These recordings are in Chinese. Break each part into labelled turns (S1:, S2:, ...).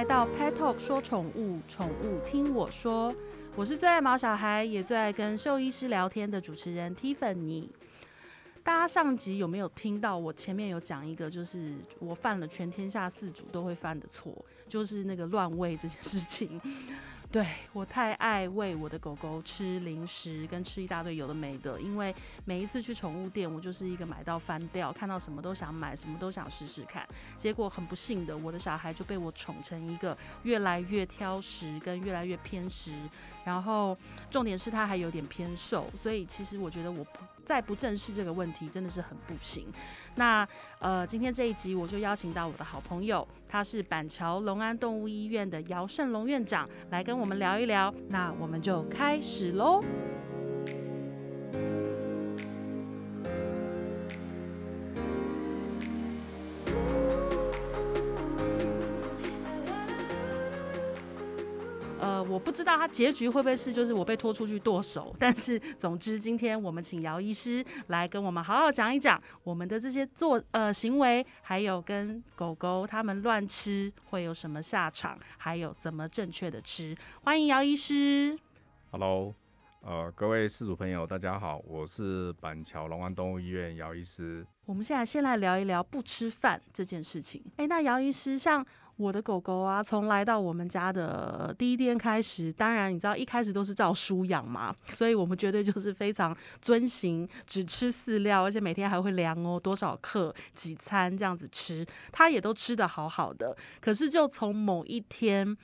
S1: 来到 Pet Talk 说宠物，宠物听我说。我是最爱毛小孩，也最爱跟兽医师聊天的主持人 Tiffany。大家上集有没有听到？我前面有讲一个，就是我犯了全天下四主都会犯的错，就是那个乱喂这件事情。对我太爱喂我的狗狗吃零食，跟吃一大堆有的没的。因为每一次去宠物店，我就是一个买到翻掉，看到什么都想买，什么都想试试看。结果很不幸的，我的小孩就被我宠成一个越来越挑食，跟越来越偏食。然后重点是他还有点偏瘦，所以其实我觉得我不再不正视这个问题，真的是很不行。那呃，今天这一集我就邀请到我的好朋友，他是板桥龙安动物医院的姚胜龙院长，来跟我们聊一聊。那我们就开始喽。不知道他结局会不会是就是我被拖出去剁手，但是总之今天我们请姚医师来跟我们好好讲一讲我们的这些做呃行为，还有跟狗狗他们乱吃会有什么下场，还有怎么正确的吃。欢迎姚医师。
S2: Hello，呃，各位饲主朋友，大家好，我是板桥龙安动物医院姚医师。
S1: 我们现在先来聊一聊不吃饭这件事情。哎，那姚医师像。我的狗狗啊，从来到我们家的第一天开始，当然你知道一开始都是照书养嘛，所以我们绝对就是非常遵行，只吃饲料，而且每天还会量哦多少克几餐这样子吃，它也都吃得好好的。可是就从某一天，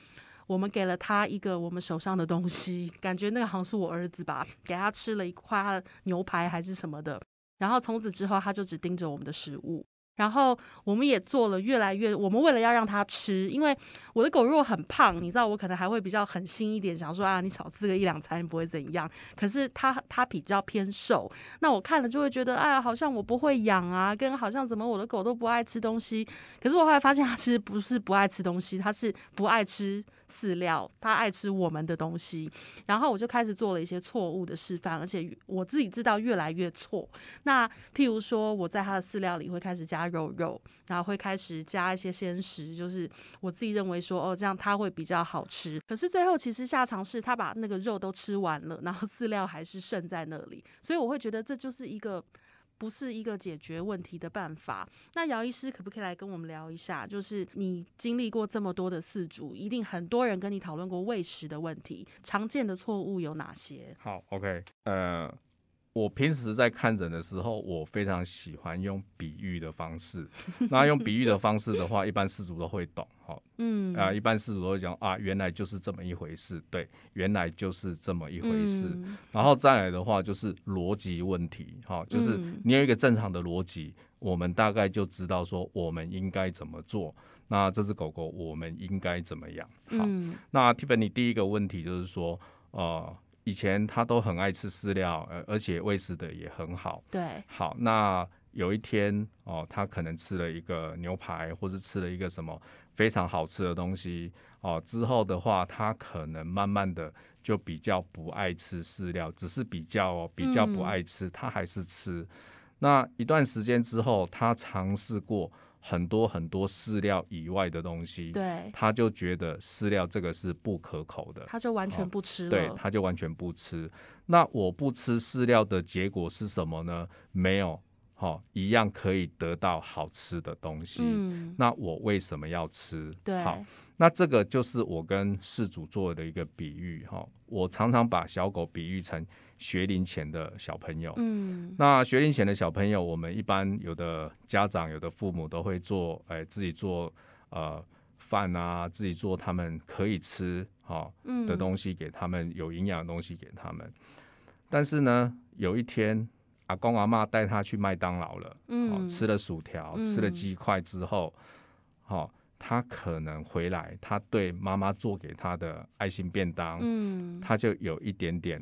S1: 我们给了他一个我们手上的东西，感觉那个好像是我儿子吧，给他吃了一块牛排还是什么的，然后从此之后他就只盯着我们的食物。然后我们也做了越来越，我们为了要让它吃，因为我的狗如果很胖，你知道我可能还会比较狠心一点，想说啊，你少吃个一两餐不会怎样。可是它它比较偏瘦，那我看了就会觉得，哎呀，好像我不会养啊，跟好像怎么我的狗都不爱吃东西。可是我后来发现，它其实不是不爱吃东西，它是不爱吃。饲料，他爱吃我们的东西，然后我就开始做了一些错误的示范，而且我自己知道越来越错。那譬如说，我在他的饲料里会开始加肉肉，然后会开始加一些鲜食，就是我自己认为说，哦，这样它会比较好吃。可是最后其实下场是他把那个肉都吃完了，然后饲料还是剩在那里，所以我会觉得这就是一个。不是一个解决问题的办法。那姚医师可不可以来跟我们聊一下？就是你经历过这么多的饲主，一定很多人跟你讨论过喂食的问题，常见的错误有哪些？
S2: 好，OK，呃。我平时在看诊的时候，我非常喜欢用比喻的方式。那用比喻的方式的话，一般事主都会懂，哈，嗯，啊，一般事主都会讲啊，原来就是这么一回事，对，原来就是这么一回事。然后再来的话，就是逻辑问题，哈，就是你有一个正常的逻辑，我们大概就知道说我们应该怎么做。那这只狗狗我们应该怎么样？好，那 Tiffany 第一个问题就是说，呃。以前他都很爱吃饲料，呃，而且喂食的也很好。
S1: 对，
S2: 好，那有一天哦，他可能吃了一个牛排，或者吃了一个什么非常好吃的东西哦，之后的话，他可能慢慢的就比较不爱吃饲料，只是比较哦，比较不爱吃，他还是吃。那一段时间之后，他尝试过。很多很多饲料以外的东西，
S1: 对，
S2: 他就觉得饲料这个是不可口的，
S1: 他就完全不吃了。
S2: 对，他就完全不吃。那我不吃饲料的结果是什么呢？没有，哈，一样可以得到好吃的东西。嗯，那我为什么要吃？
S1: 对，
S2: 好，那这个就是我跟饲主做的一个比喻，哈，我常常把小狗比喻成。学龄前的小朋友，嗯，那学龄前的小朋友，我们一般有的家长、有的父母都会做，哎，自己做呃饭啊，自己做他们可以吃哈的东西给他们，有营养的东西给他们。但是呢，有一天阿公阿妈带他去麦当劳了，嗯，吃了薯条，吃了鸡块之后，好，他可能回来，他对妈妈做给他的爱心便当，嗯，他就有一点点。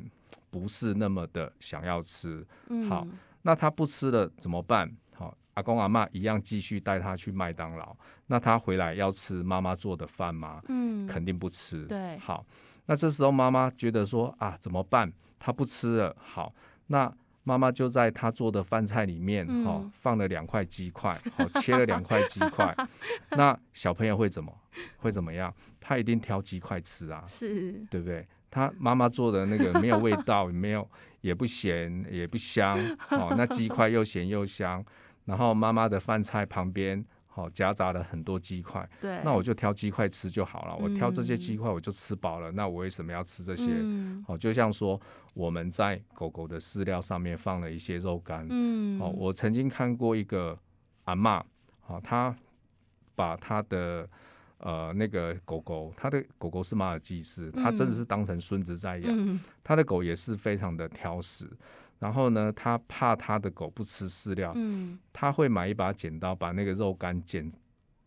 S2: 不是那么的想要吃，好，那他不吃了怎么办？好，阿公阿妈一样继续带他去麦当劳。那他回来要吃妈妈做的饭吗？嗯，肯定不吃。
S1: 对，
S2: 好，那这时候妈妈觉得说啊，怎么办？他不吃了。好，那妈妈就在她做的饭菜里面，哈，放了两块鸡块，好，切了两块鸡块。那小朋友会怎么会怎么样？他一定挑鸡块吃啊，
S1: 是
S2: 对不对？他妈妈做的那个没有味道，没有也不咸也不香，哦，那鸡块又咸又香，然后妈妈的饭菜旁边。好，夹杂了很多鸡块，
S1: 对，
S2: 那我就挑鸡块吃就好了。我挑这些鸡块，我就吃饱了。那我为什么要吃这些？好，就像说我们在狗狗的饲料上面放了一些肉干。嗯，好，我曾经看过一个阿妈，好，她把她的呃那个狗狗，他的狗狗是马尔济斯，他真的是当成孙子在养。他的狗也是非常的挑食。然后呢，他怕他的狗不吃饲料，嗯，他会买一把剪刀，把那个肉干剪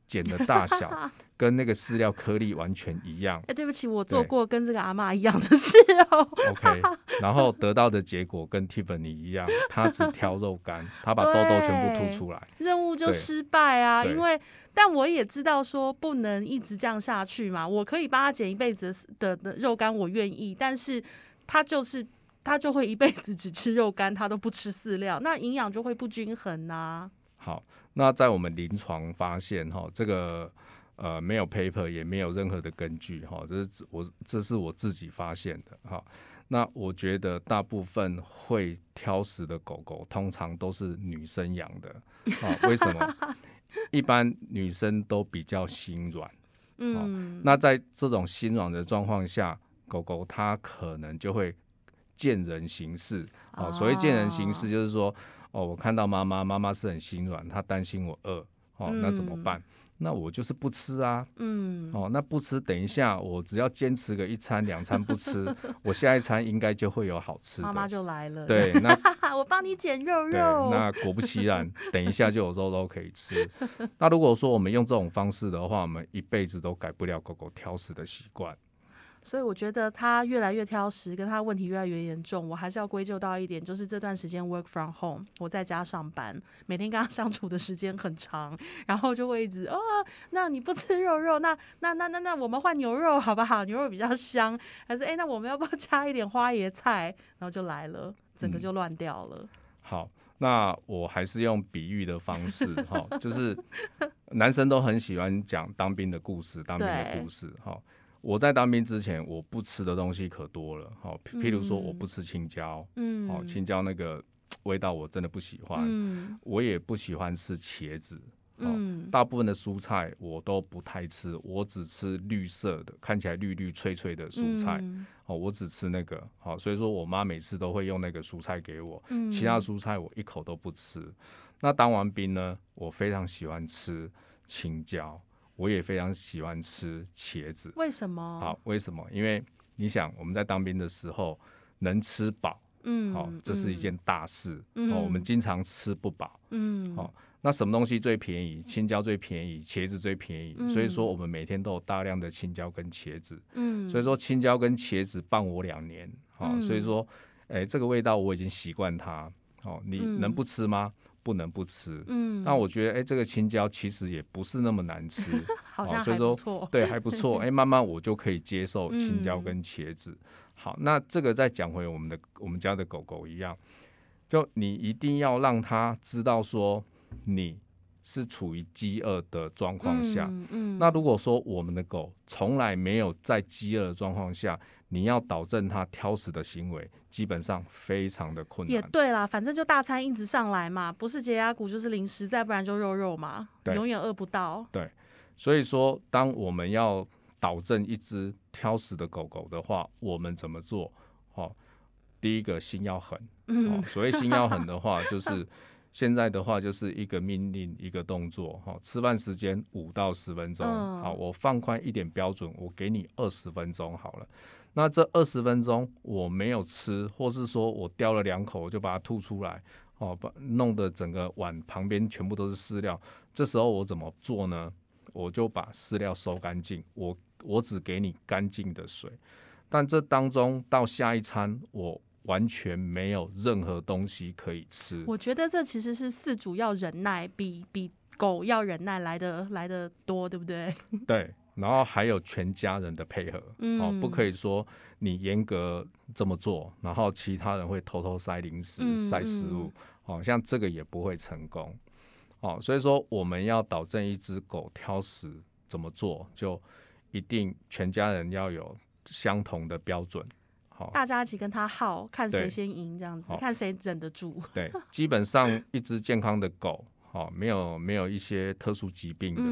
S2: 剪的大小 跟那个饲料颗粒完全一样。
S1: 哎，对不起，我做过跟这个阿妈一样的事哦。
S2: OK，然后得到的结果跟 Tiffany 一样，他只挑肉干，他把痘痘全部吐出来，
S1: 任务就失败啊。因为，但我也知道说不能一直这样下去嘛。我可以帮他剪一辈子的的肉干，我愿意，但是他就是。他就会一辈子只吃肉干，他都不吃饲料，那营养就会不均衡呐。
S2: 好，那在我们临床发现哈，这个呃没有 paper 也没有任何的根据哈，这是我这是我自己发现的哈。那我觉得大部分会挑食的狗狗，通常都是女生养的啊？为什么？一般女生都比较心软，嗯，那在这种心软的状况下，狗狗它可能就会。见人行事，哦，所谓见人行事，就是说，哦，我看到妈妈，妈妈是很心软，她担心我饿，哦，那怎么办？那我就是不吃啊，嗯，哦，那不吃，等一下我只要坚持个一餐两餐不吃，我下一餐应该就会有好吃，
S1: 妈妈就来了，
S2: 对，那
S1: 我帮你捡肉肉，
S2: 那果不其然，等一下就有肉肉可以吃。那如果说我们用这种方式的话，我们一辈子都改不了狗狗挑食的习惯。
S1: 所以我觉得他越来越挑食，跟他问题越来越严重。我还是要归咎到一点，就是这段时间 work from home，我在家上班，每天跟他相处的时间很长，然后就会一直啊，那你不吃肉肉，那那那那那我们换牛肉好不好？牛肉比较香，还是哎，那我们要不要加一点花椰菜？然后就来了，整个就乱掉了。
S2: 好，那我还是用比喻的方式哈，就是男生都很喜欢讲当兵的故事，当兵的故事哈。我在当兵之前，我不吃的东西可多了，好，譬如说我不吃青椒，嗯，好，青椒那个味道我真的不喜欢，嗯，我也不喜欢吃茄子，嗯，大部分的蔬菜我都不太吃，我只吃绿色的，看起来绿绿脆脆的蔬菜，哦，我只吃那个，好，所以说我妈每次都会用那个蔬菜给我，嗯，其他蔬菜我一口都不吃。那当完兵呢，我非常喜欢吃青椒。我也非常喜欢吃茄子，
S1: 为什么？
S2: 好，为什么？因为你想，我们在当兵的时候能吃饱，嗯，好，这是一件大事。哦，我们经常吃不饱，嗯，好，那什么东西最便宜？青椒最便宜，茄子最便宜，所以说我们每天都有大量的青椒跟茄子，嗯，所以说青椒跟茄子伴我两年，好，所以说，哎，这个味道我已经习惯它，哦，你能不吃吗？不能不吃，嗯，那我觉得，哎，这个青椒其实也不是那么难吃，
S1: 好像还不错，
S2: 对，还不错，哎，慢慢我就可以接受青椒跟茄子。好，那这个再讲回我们的我们家的狗狗一样，就你一定要让它知道说你是处于饥饿的状况下，嗯，那如果说我们的狗从来没有在饥饿的状况下。你要导正它挑食的行为，基本上非常的困难。
S1: 也对啦，反正就大餐一直上来嘛，不是解压骨就是零食，再不然就肉肉嘛，永远饿不到。
S2: 对，所以说，当我们要导正一只挑食的狗狗的话，我们怎么做？好，第一个心要狠。嗯，所谓心要狠的话，就是现在的话就是一个命令一个动作。哈，吃饭时间五到十分钟。好，我放宽一点标准，我给你二十分钟好了。那这二十分钟我没有吃，或是说我叼了两口就把它吐出来，哦，把弄得整个碗旁边全部都是饲料。这时候我怎么做呢？我就把饲料收干净，我我只给你干净的水。但这当中到下一餐，我完全没有任何东西可以吃。
S1: 我觉得这其实是饲主要忍耐，比比狗要忍耐来的来的多，对不对？
S2: 对。然后还有全家人的配合，哦，不可以说你严格这么做，然后其他人会偷偷塞零食、塞食物，哦，像这个也不会成功，哦，所以说我们要导正一只狗挑食怎么做，就一定全家人要有相同的标准。
S1: 大家一起跟他耗，看谁先赢，这样子，看谁忍得住。
S2: 对，基本上一只健康的狗，好，没有没有一些特殊疾病的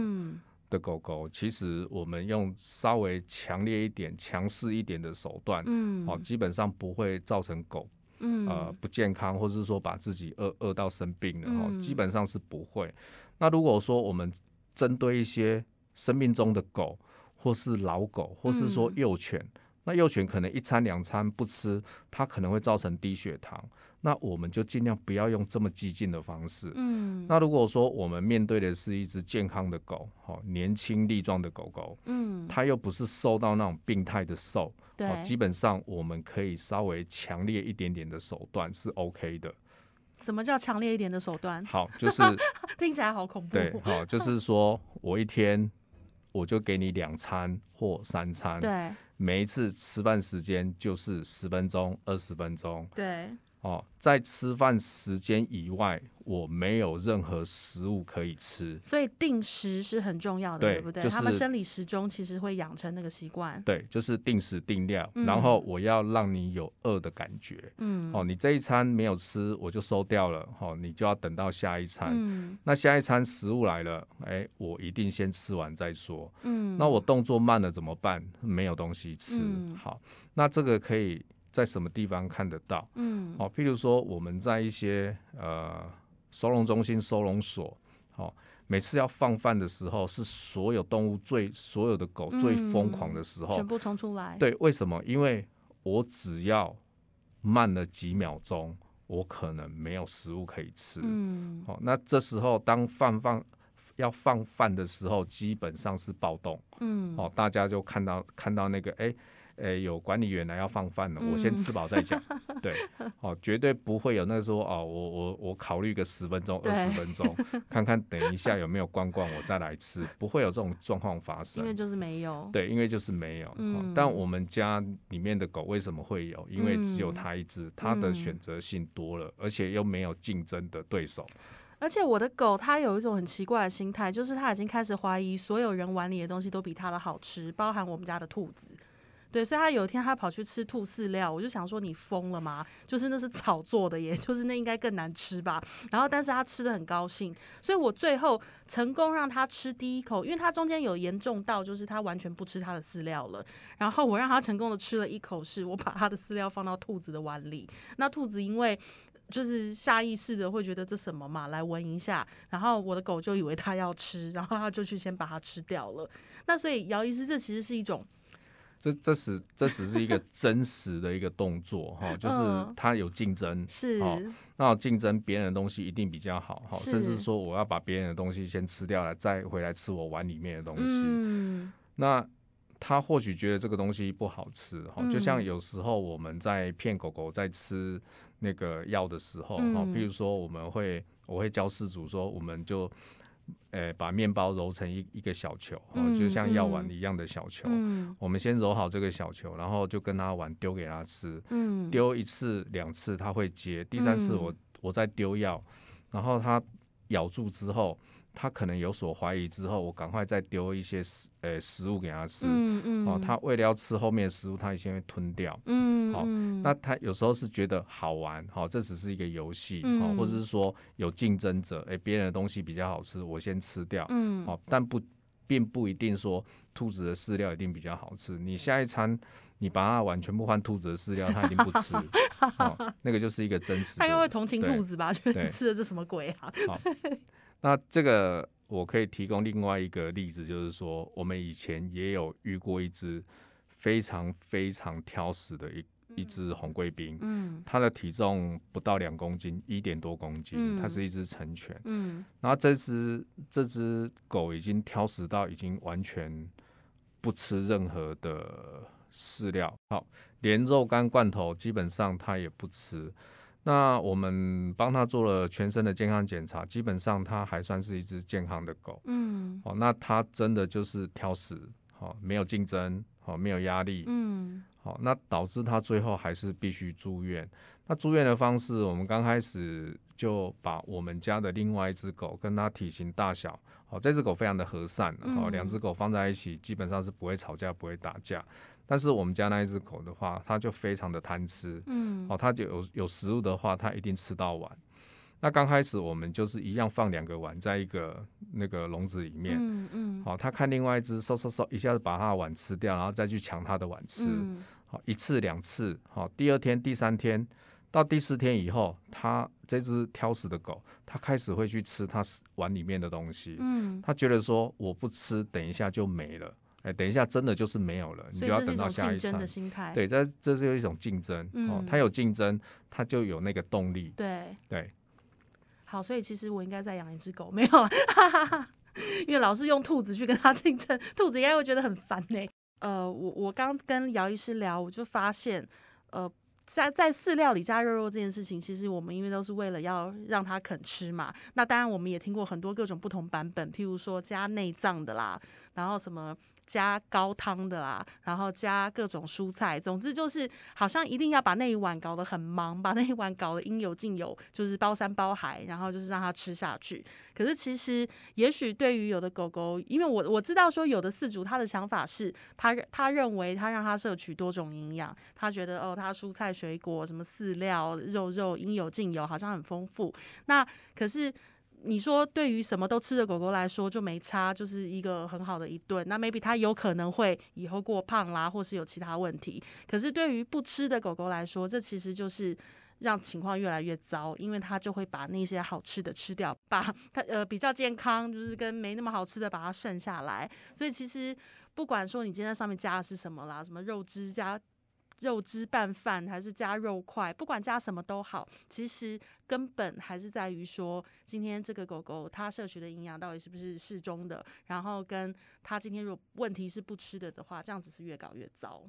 S2: 的狗狗，其实我们用稍微强烈一点、强势一点的手段，嗯，好，基本上不会造成狗，嗯，呃，不健康，或者是说把自己饿饿到生病了，哈，基本上是不会。那如果说我们针对一些生命中的狗，或是老狗，或是说幼犬。那幼犬可能一餐两餐不吃，它可能会造成低血糖。那我们就尽量不要用这么激进的方式。嗯。那如果说我们面对的是一只健康的狗，好年轻力壮的狗狗，嗯，它又不是瘦到那种病态的瘦，
S1: 对，
S2: 基本上我们可以稍微强烈一点点的手段是 OK 的。
S1: 什么叫强烈一点的手段？
S2: 好，就是
S1: 听起来好恐怖。
S2: 对，好，就是说我一天我就给你两餐或三餐。
S1: 对。
S2: 每一次吃饭时间就是十分钟、二十分钟。
S1: 对。
S2: 哦，在吃饭时间以外，我没有任何食物可以吃，
S1: 所以定时是很重要的，对不对？他们生理时钟其实会养成那个习惯。
S2: 对，就是定时定量，然后我要让你有饿的感觉。嗯，哦，你这一餐没有吃，我就收掉了。哦，你就要等到下一餐。嗯，那下一餐食物来了，哎，我一定先吃完再说。嗯，那我动作慢了怎么办？没有东西吃。好，那这个可以。在什么地方看得到？嗯，哦，譬如说我们在一些呃收容中心、收容所，好，每次要放饭的时候，是所有动物最、所有的狗最疯狂的时候，
S1: 全部冲出来。
S2: 对，为什么？因为我只要慢了几秒钟，我可能没有食物可以吃。嗯，好，那这时候当饭放要放饭的时候，基本上是暴动。嗯，哦，大家就看到看到那个哎。诶，有管理员来要放饭了，我先吃饱再讲。对，哦，绝对不会有那说哦，我我我考虑个十分钟、二十分钟，看看等一下有没有逛逛，我再来吃，不会有这种状况发生。
S1: 因为就是没有。
S2: 对，因为就是没有。嗯。但我们家里面的狗为什么会有？因为只有它一只，它的选择性多了，而且又没有竞争的对手。
S1: 而且我的狗它有一种很奇怪的心态，就是它已经开始怀疑所有人碗里的东西都比它的好吃，包含我们家的兔子。对，所以他有一天他跑去吃兔饲料，我就想说你疯了吗？就是那是草做的，耶，就是那应该更难吃吧。然后，但是他吃的很高兴，所以我最后成功让他吃第一口，因为他中间有严重到就是他完全不吃他的饲料了。然后我让他成功的吃了一口，是我把他的饲料放到兔子的碗里。那兔子因为就是下意识的会觉得这什么嘛，来闻一下。然后我的狗就以为他要吃，然后他就去先把它吃掉了。那所以姚医师，这其实是一种。
S2: 这这是这只是一个 真实的一个动作哈，就是它有竞争，
S1: 是哦
S2: 那竞争别人的东西一定比较好哈，甚至说我要把别人的东西先吃掉了，再回来吃我碗里面的东西。嗯，那他或许觉得这个东西不好吃哈，就像有时候我们在骗狗狗在吃那个药的时候哈，比如说我们会我会教饲主说，我们就。诶，把面包揉成一一个小球，哦，就像药丸一样的小球。嗯，我们先揉好这个小球，然后就跟他玩，丢给他吃。嗯，丢一次两次他会接，第三次我我再丢药，然后他咬住之后。他可能有所怀疑之后，我赶快再丢一些食呃食物给他吃。嗯嗯。哦，他为了要吃后面的食物，他先会吞掉。嗯。好，那他有时候是觉得好玩，好，这只是一个游戏，好，或者是说有竞争者，哎，别人的东西比较好吃，我先吃掉。嗯。好，但不并不一定说兔子的饲料一定比较好吃。你下一餐你把它碗全部换兔子的饲料，它一定不吃。哦，那个就是一个真实。
S1: 他应该会同情兔子吧？觉得吃的这什么鬼啊？
S2: 好。那这个我可以提供另外一个例子，就是说我们以前也有遇过一只非常非常挑食的一一只红贵宾，嗯，它的体重不到两公斤，一点多公斤，它是一只成犬，嗯，然后这只这只狗已经挑食到已经完全不吃任何的饲料，好，连肉干罐头基本上它也不吃。那我们帮他做了全身的健康检查，基本上他还算是一只健康的狗。嗯，哦，那他真的就是挑食，好，没有竞争，好，没有压力，嗯，好，那导致它最后还是必须住院。那住院的方式，我们刚开始就把我们家的另外一只狗跟它体型大小，好，这只狗非常的和善，好，两只狗放在一起基本上是不会吵架，不会打架。但是我们家那一只狗的话，它就非常的贪吃，嗯，好，它就有有食物的话，它一定吃到完。那刚开始我们就是一样放两个碗在一个那个笼子里面，嗯嗯，好，它看另外一只，嗖嗖嗖，一下子把它的碗吃掉，然后再去抢它的碗吃，好，一次两次，好，第二天、第三天到第四天以后，它这只挑食的狗，它开始会去吃它碗里面的东西，嗯，它觉得说我不吃，等一下就没了，哎，等一下真的就是没有了，你就要等到下一餐。
S1: 的心态，
S2: 对，这这是一种竞争，哦，它有竞争，它就有那个动力，
S1: 对
S2: 对。
S1: 好，所以其实我应该再养一只狗，没有啊，因为老是用兔子去跟它竞争，兔子应该会觉得很烦呢。呃，我我刚跟姚医师聊，我就发现，呃，在在饲料里加肉肉这件事情，其实我们因为都是为了要让它肯吃嘛。那当然，我们也听过很多各种不同版本，譬如说加内脏的啦，然后什么。加高汤的啦，然后加各种蔬菜，总之就是好像一定要把那一碗搞得很忙，把那一碗搞得应有尽有，就是包山包海，然后就是让它吃下去。可是其实，也许对于有的狗狗，因为我我知道说有的饲主他的想法是，他他认为他让它摄取多种营养，他觉得哦，他蔬菜水果什么饲料肉肉应有尽有，好像很丰富。那可是。你说对于什么都吃的狗狗来说就没差，就是一个很好的一顿。那 maybe 它有可能会以后过胖啦，或是有其他问题。可是对于不吃的狗狗来说，这其实就是让情况越来越糟，因为它就会把那些好吃的吃掉，把它呃比较健康，就是跟没那么好吃的把它剩下来。所以其实不管说你今天上面加的是什么啦，什么肉汁加。肉汁拌饭还是加肉块，不管加什么都好，其实根本还是在于说，今天这个狗狗它摄取的营养到底是不是适中的，然后跟它今天如果问题是不吃的的话，这样子是越搞越糟。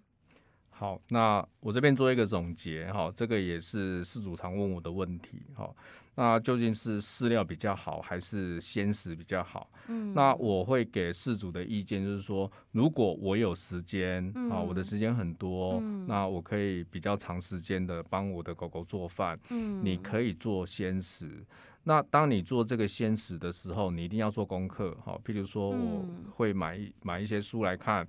S2: 好，那我这边做一个总结哈，这个也是饲主常问我的问题哈。那究竟是饲料比较好，还是鲜食比较好？嗯，那我会给饲主的意见就是说，如果我有时间啊，我的时间很多，那我可以比较长时间的帮我的狗狗做饭。嗯，你可以做鲜食。那当你做这个鲜食的时候，你一定要做功课哈。譬如说，我会买买一些书来看，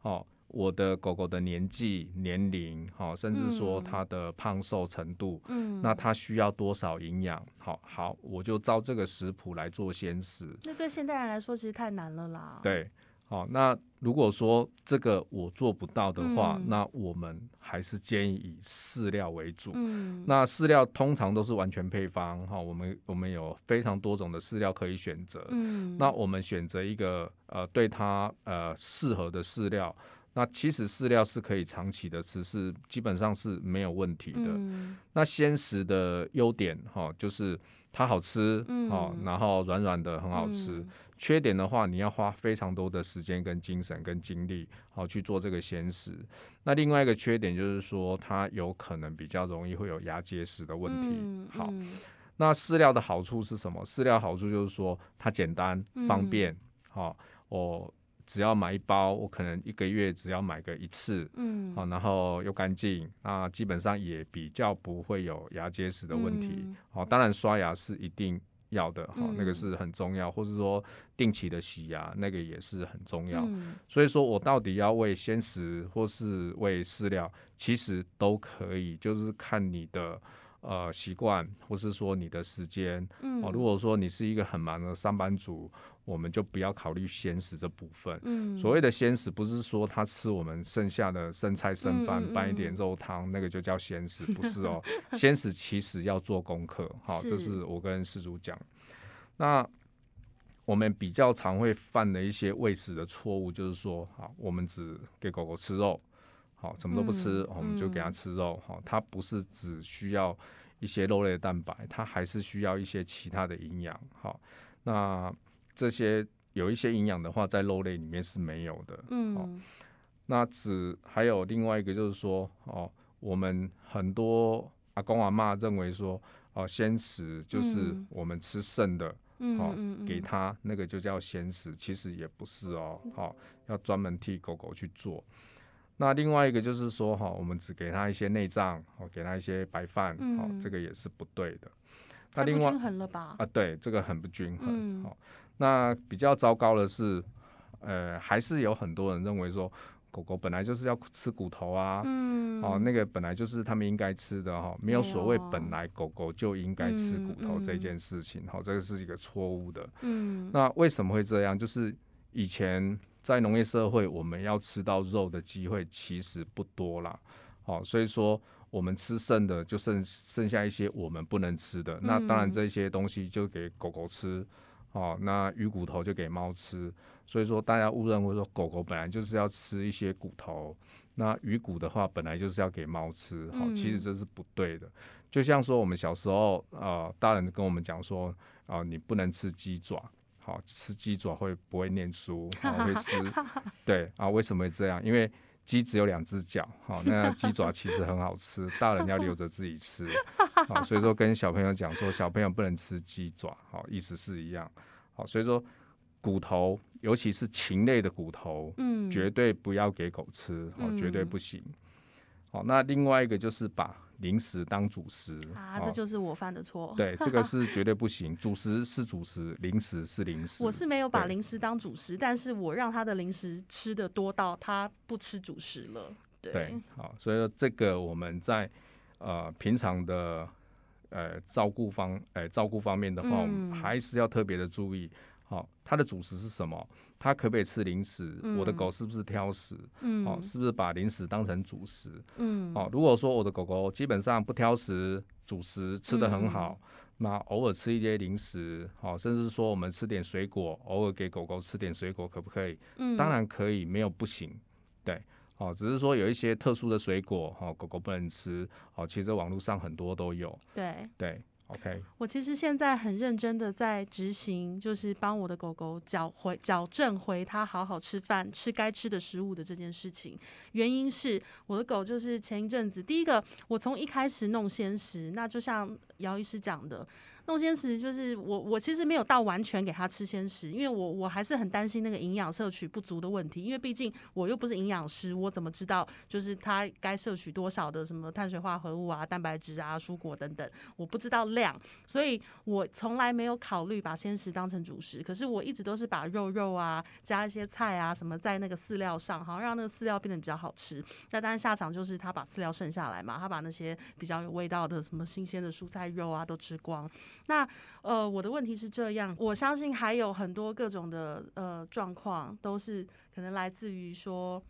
S2: 哦。我的狗狗的年纪、年龄，好，甚至说它的胖瘦程度，嗯，那它需要多少营养？好好，我就照这个食谱来做鲜食。
S1: 那对现代人来说，其实太难了啦。
S2: 对，好，那如果说这个我做不到的话，那我们还是建议以饲料为主。嗯，那饲料通常都是完全配方，哈，我们我们有非常多种的饲料可以选择。嗯，那我们选择一个呃对它呃适合的饲料。那其实饲料是可以长期的吃，是基本上是没有问题的。那鲜食的优点哈，就是它好吃，哦，然后软软的很好吃。缺点的话，你要花非常多的时间跟精神跟精力，好去做这个鲜食。那另外一个缺点就是说，它有可能比较容易会有牙结石的问题。好，那饲料的好处是什么？饲料好处就是说它简单方便。好，我。只要买一包，我可能一个月只要买个一次，嗯，好，然后又干净，那基本上也比较不会有牙结石的问题，好，当然刷牙是一定要的，哈，那个是很重要，或是说定期的洗牙，那个也是很重要。所以说我到底要喂鲜食或是喂饲料，其实都可以，就是看你的。呃，习惯或是说你的时间，哦，如果说你是一个很忙的上班族，我们就不要考虑鲜食这部分。嗯，所谓的鲜食不是说他吃我们剩下的剩菜剩饭拌一点肉汤，那个就叫鲜食，不是哦。鲜食其实要做功课，好，这是我跟施主讲。那我们比较常会犯的一些喂食的错误，就是说，好，我们只给狗狗吃肉。好，什么都不吃，我们就给它吃肉。哈，它不是只需要一些肉类的蛋白，它还是需要一些其他的营养。好，那这些有一些营养的话，在肉类里面是没有的。嗯，那只还有另外一个就是说，哦，我们很多阿公阿妈认为说，哦，鲜食就是我们吃剩的。好，给它那个就叫鲜食，其实也不是哦，好，要专门替狗狗去做。那另外一个就是说，哈，我们只给它一些内脏，哦，给它一些白饭，哦，这个也是不对的。
S1: 那另外均衡了吧？
S2: 啊，对，这个很不均衡。好，那比较糟糕的是，呃，还是有很多人认为说，狗狗本来就是要吃骨头啊，嗯，哦，那个本来就是他们应该吃的哈，没有所谓本来狗狗就应该吃骨头这件事情，哈，这个是一个错误的。嗯，那为什么会这样？就是以前。在农业社会，我们要吃到肉的机会其实不多啦。好，所以说我们吃剩的就剩剩下一些我们不能吃的，那当然这些东西就给狗狗吃，哦，那鱼骨头就给猫吃，所以说大家误认为说狗狗本来就是要吃一些骨头，那鱼骨的话本来就是要给猫吃，好，其实这是不对的。就像说我们小时候，呃，大人跟我们讲说，啊，你不能吃鸡爪。好吃鸡爪会不会念书？好会吃，对啊，为什么会这样？因为鸡只有两只脚，好，那鸡爪其实很好吃，大人要留着自己吃，好，所以说跟小朋友讲说，小朋友不能吃鸡爪，好，意思是一样，好，所以说骨头，尤其是禽类的骨头，嗯，绝对不要给狗吃，好，绝对不行。好，那另外一个就是把零食当主食
S1: 啊，这就是我犯的错。
S2: 对，这个是绝对不行。主食是主食，零食是零食。
S1: 我是没有把零食当主食，但是我让他的零食吃的多到他不吃主食了。对，
S2: 好，所以说这个我们在呃平常的呃照顾方呃照顾方面的话，我们还是要特别的注意。好，它的主食是什么？它可不可以吃零食？我的狗是不是挑食？嗯，哦，是不是把零食当成主食？嗯，哦，如果说我的狗狗基本上不挑食，主食吃的很好，那偶尔吃一些零食，好，甚至说我们吃点水果，偶尔给狗狗吃点水果，可不可以？嗯，当然可以，没有不行。对，哦，只是说有一些特殊的水果，哈，狗狗不能吃。哦，其实网络上很多都有。
S1: 对，
S2: 对。OK，
S1: 我其实现在很认真的在执行，就是帮我的狗狗矫回矫正回它好好吃饭、吃该吃的食物的这件事情。原因是我的狗就是前一阵子，第一个我从一开始弄鲜食，那就像姚医师讲的。弄鲜食就是我，我其实没有到完全给他吃鲜食，因为我我还是很担心那个营养摄取不足的问题，因为毕竟我又不是营养师，我怎么知道就是他该摄取多少的什么碳水化合物啊、蛋白质啊、蔬果等等，我不知道量，所以我从来没有考虑把鲜食当成主食。可是我一直都是把肉肉啊加一些菜啊什么在那个饲料上，好让那个饲料变得比较好吃。那当然下场就是他把饲料剩下来嘛，他把那些比较有味道的什么新鲜的蔬菜肉啊都吃光。那呃，我的问题是这样，我相信还有很多各种的呃状况，都是可能来自于说，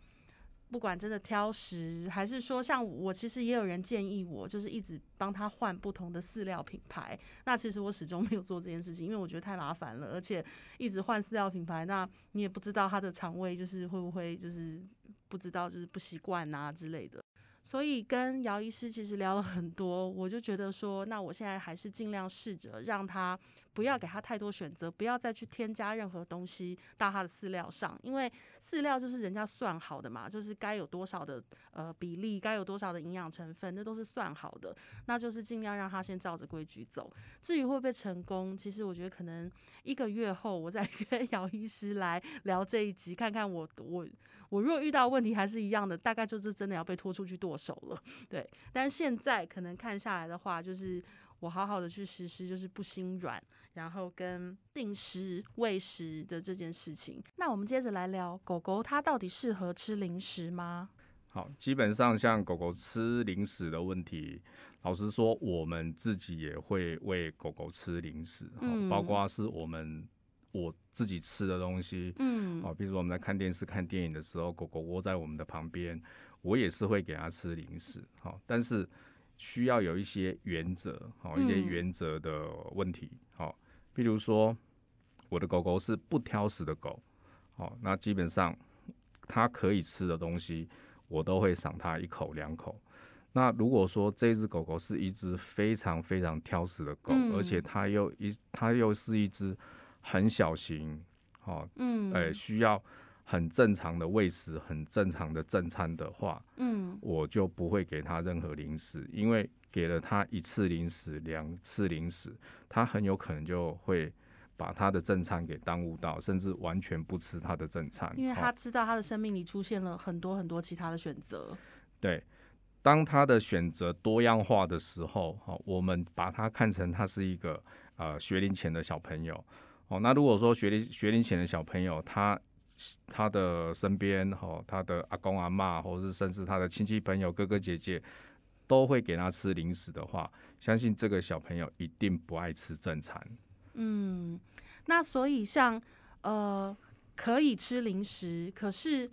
S1: 不管真的挑食，还是说像我，其实也有人建议我，就是一直帮他换不同的饲料品牌。那其实我始终没有做这件事情，因为我觉得太麻烦了，而且一直换饲料品牌，那你也不知道他的肠胃就是会不会就是不知道就是不习惯啊之类的。所以跟姚医师其实聊了很多，我就觉得说，那我现在还是尽量试着让他不要给他太多选择，不要再去添加任何东西到他的饲料上，因为饲料就是人家算好的嘛，就是该有多少的呃比例，该有多少的营养成分，那都是算好的，那就是尽量让他先照着规矩走。至于会不会成功，其实我觉得可能一个月后我再 约姚医师来聊这一集，看看我我。我如果遇到问题还是一样的，大概就是真的要被拖出去剁手了，对。但现在可能看下来的话，就是我好好的去实施，就是不心软，然后跟定时喂食的这件事情。那我们接着来聊狗狗，它到底适合吃零食吗？
S2: 好，基本上像狗狗吃零食的问题，老实说，我们自己也会喂狗狗吃零食，嗯，包括是我们。我自己吃的东西，嗯，哦，比如说我们在看电视、看电影的时候，狗狗窝在我们的旁边，我也是会给它吃零食，好，但是需要有一些原则，好，一些原则的问题，好，比如说我的狗狗是不挑食的狗，哦，那基本上它可以吃的东西，我都会赏它一口两口。那如果说这只狗狗是一只非常非常挑食的狗，而且它又一它又是一只。很小型，哦，嗯，哎，需要很正常的喂食，很正常的正餐的话，嗯，我就不会给他任何零食，因为给了他一次零食、两次零食，他很有可能就会把他的正餐给耽误到，甚至完全不吃他的正餐，
S1: 因为他知道他的生命里出现了很多很多其他的选择。
S2: 对，当他的选择多样化的时候，哈，我们把他看成他是一个呃学龄前的小朋友。哦，那如果说学龄学龄前的小朋友，他他的身边，哈，他的阿公阿妈，或者是甚至他的亲戚朋友哥哥姐姐。都会给他吃零食的话，相信这个小朋友一定不爱吃正餐。
S1: 嗯，那所以像呃可以吃零食，可是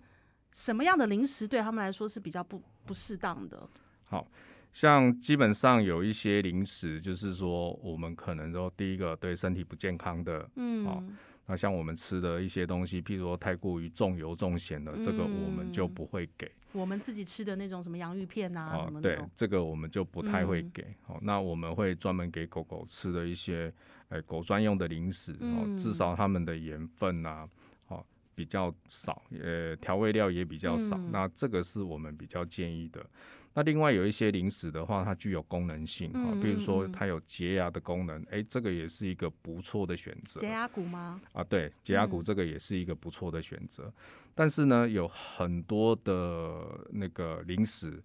S1: 什么样的零食对他们来说是比较不不适当的？
S2: 好像基本上有一些零食，就是说我们可能说第一个对身体不健康的，嗯。那像我们吃的一些东西，譬如说太过于重油重咸的，这个我们就不会给。
S1: 我们自己吃的那种什么洋芋片啊什么
S2: 的，对，这个我们就不太会给。哦，那我们会专门给狗狗吃的一些，哎，狗专用的零食哦，至少它们的盐分啊，哦，比较少，呃，调味料也比较少。那这个是我们比较建议的。那另外有一些零食的话，它具有功能性啊，比如说它有洁牙的功能，哎，这个也是一个不错的选择。
S1: 洁牙骨吗？
S2: 啊，对，洁牙骨这个也是一个不错的选择。但是呢，有很多的那个零食，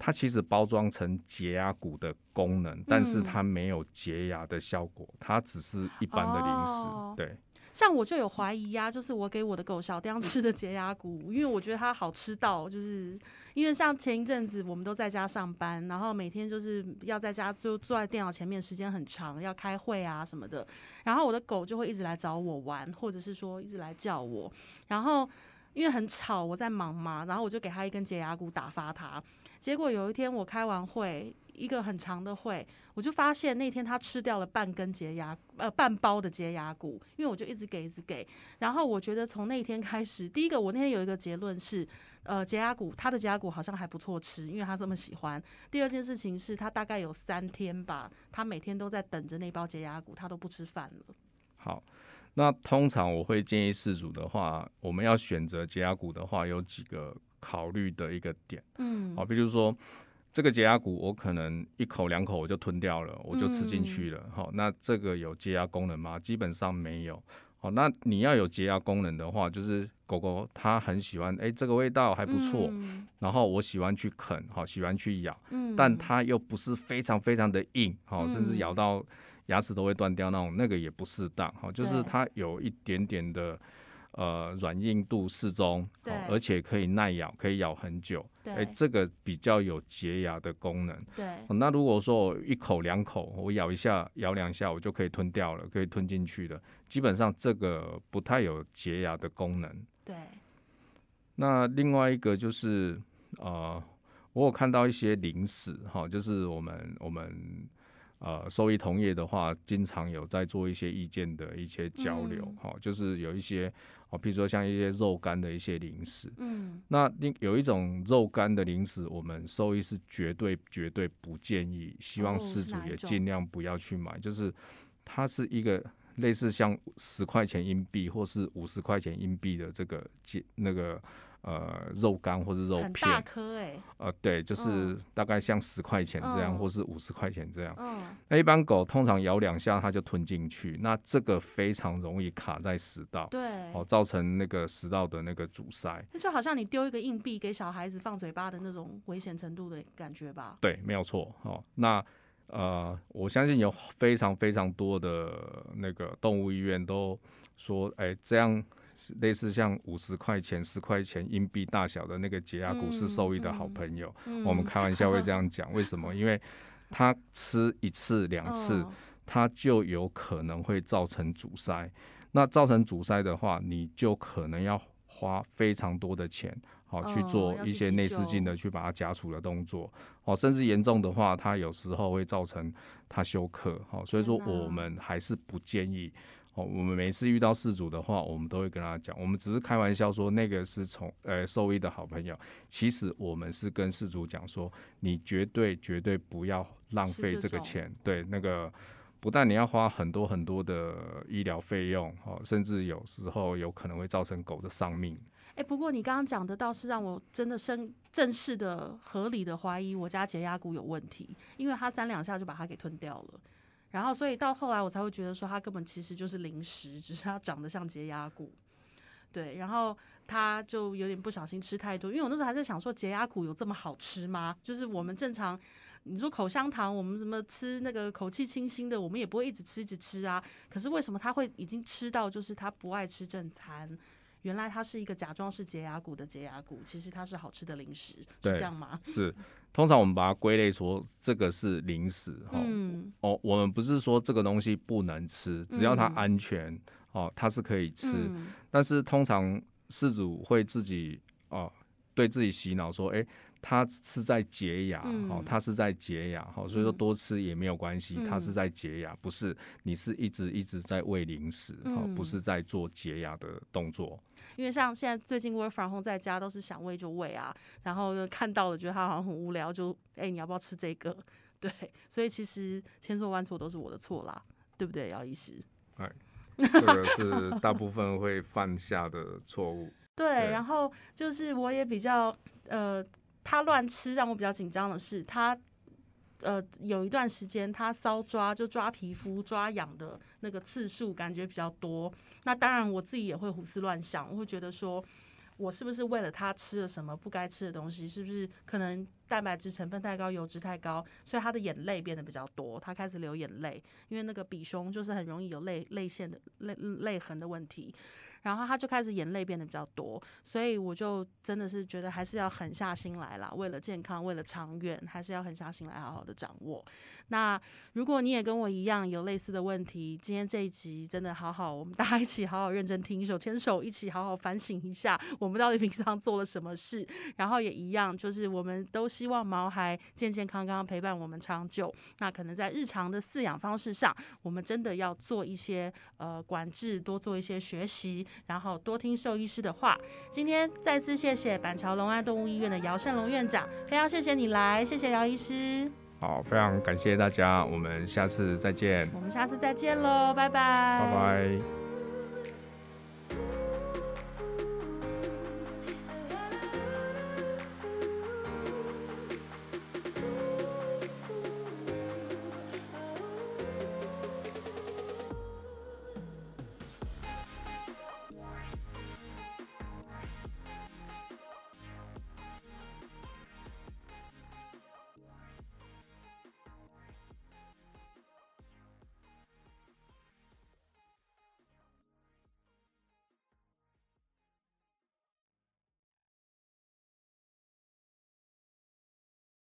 S2: 它其实包装成洁牙骨的功能，但是它没有洁牙的效果，它只是一般的零食，对。
S1: 像我就有怀疑呀，就是我给我的狗小丁吃的洁牙骨，因为我觉得它好吃到，就是因为像前一阵子我们都在家上班，然后每天就是要在家就坐在电脑前面时间很长，要开会啊什么的，然后我的狗就会一直来找我玩，或者是说一直来叫我，然后因为很吵，我在忙嘛，然后我就给它一根洁牙骨打发它，结果有一天我开完会。一个很长的会，我就发现那天他吃掉了半根洁牙，呃，半包的洁牙骨，因为我就一直给，一直给。然后我觉得从那天开始，第一个我那天有一个结论是，呃，洁牙骨他的洁牙骨好像还不错吃，因为他这么喜欢。第二件事情是他大概有三天吧，他每天都在等着那包洁牙骨，他都不吃饭了。
S2: 好，那通常我会建议事主的话，我们要选择洁牙骨的话，有几个考虑的一个点，嗯，好，比如说。这个解压骨我可能一口两口我就吞掉了，我就吃进去了。好，那这个有解压功能吗？基本上没有。好，那你要有解压功能的话，就是狗狗它很喜欢，哎，这个味道还不错。然后我喜欢去啃，好，喜欢去咬。嗯。但它又不是非常非常的硬，好，甚至咬到牙齿都会断掉那种，那个也不适当。好，就是它有一点点的。呃，软硬度适中，而且可以耐咬，可以咬很久。
S1: 哎，
S2: 这个比较有洁牙的功能。
S1: 对。
S2: 那如果说我一口两口，我咬一下，咬两下，我就可以吞掉了，可以吞进去的，基本上这个不太有洁牙的功能。
S1: 对。
S2: 那另外一个就是，呃，我有看到一些零食，哈，就是我们我们。呃，兽医同业的话，经常有在做一些意见的一些交流，哈，就是有一些，哦，比如说像一些肉干的一些零食，嗯，那另有一种肉干的零食，我们兽医是绝对绝对不建议，希望饲主也尽量不要去买，就是它是一个类似像十块钱硬币或是五十块钱硬币的这个那个。呃，肉干或是肉片，
S1: 大颗哎。
S2: 呃，对，就是大概像十块钱这样，或是五十块钱这样。嗯。那一般狗通常咬两下它就吞进去，那这个非常容易卡在食道。
S1: 对。
S2: 哦，造成那个食道的那个阻塞。
S1: 那就好像你丢一个硬币给小孩子放嘴巴的那种危险程度的感觉吧？
S2: 对，没有错。哦，那呃，我相信有非常非常多的那个动物医院都说，哎，这样。类似像五十块钱、十块钱硬币大小的那个解压股市受益的好朋友，我们开玩笑会这样讲。为什么？因为他吃一次、两次，他就有可能会造成阻塞。那造成阻塞的话，你就可能要花非常多的钱，好去做一些内视镜的去把它夹除的动作。哦，甚至严重的话，它有时候会造成它休克。好，所以说我们还是不建议。哦，我们每次遇到事主的话，我们都会跟他讲，我们只是开玩笑说那个是从呃兽医的好朋友，其实我们是跟事主讲说，你绝对绝对不要浪费这个钱，对，那个不但你要花很多很多的医疗费用，哦，甚至有时候有可能会造成狗的丧命。
S1: 哎，不过你刚刚讲的倒是让我真的深正式的合理的怀疑我家解压骨有问题，因为他三两下就把它给吞掉了。然后所以到后来我才会觉得说，它根本其实就是零食，只是它长得像洁牙骨。对，然后他就有点不小心吃太多，因为我那时候还在想说，洁牙骨有这么好吃吗？就是我们正常，你说口香糖，我们什么吃那个口气清新的，我们也不会一直吃一直吃啊。可是为什么他会已经吃到，就是他不爱吃正餐？原来它是一个假装是洁牙骨的洁牙骨，其实它是好吃的零食，是这样吗？
S2: 是，通常我们把它归类说这个是零食哈。嗯。哦，我们不是说这个东西不能吃，只要它安全。哦，它是可以吃，但是通常事主会自己哦，对自己洗脑说，哎，它是在洁牙，哦，它是在洁牙，好，所以说多吃也没有关系，它是在洁牙，不是，你是一直一直在喂零食，哦，不是在做洁牙的动作。
S1: 因为像现在最近 work from home 在家都是想喂就喂啊，然后看到了觉得他好像很无聊，就哎你要不要吃这个？对，所以其实千错万错都是我的错啦，对不对，姚医师？
S2: 哎。这个是大部分会犯下的错误。
S1: 对，然后就是我也比较呃，他乱吃让我比较紧张的是，他呃有一段时间他搔抓就抓皮肤抓痒的那个次数感觉比较多。那当然我自己也会胡思乱想，我会觉得说。我是不是为了他吃了什么不该吃的东西？是不是可能蛋白质成分太高、油脂太高，所以他的眼泪变得比较多，他开始流眼泪，因为那个比胸就是很容易有泪泪腺的泪泪痕的问题。然后他就开始眼泪变得比较多，所以我就真的是觉得还是要狠下心来啦，为了健康，为了长远，还是要狠下心来好好的掌握。那如果你也跟我一样有类似的问题，今天这一集真的好好，我们大家一起好好认真听，手牵手一起好好反省一下，我们到底平常做了什么事。然后也一样，就是我们都希望毛孩健健康康陪伴我们长久。那可能在日常的饲养方式上，我们真的要做一些呃管制，多做一些学习。然后多听兽医师的话。今天再次谢谢板桥龙安动物医院的姚胜龙院长，非常谢谢你来，谢谢姚医师。
S2: 好，非常感谢大家，我们下次再见。
S1: 我们下次再见喽，拜拜。
S2: 拜拜。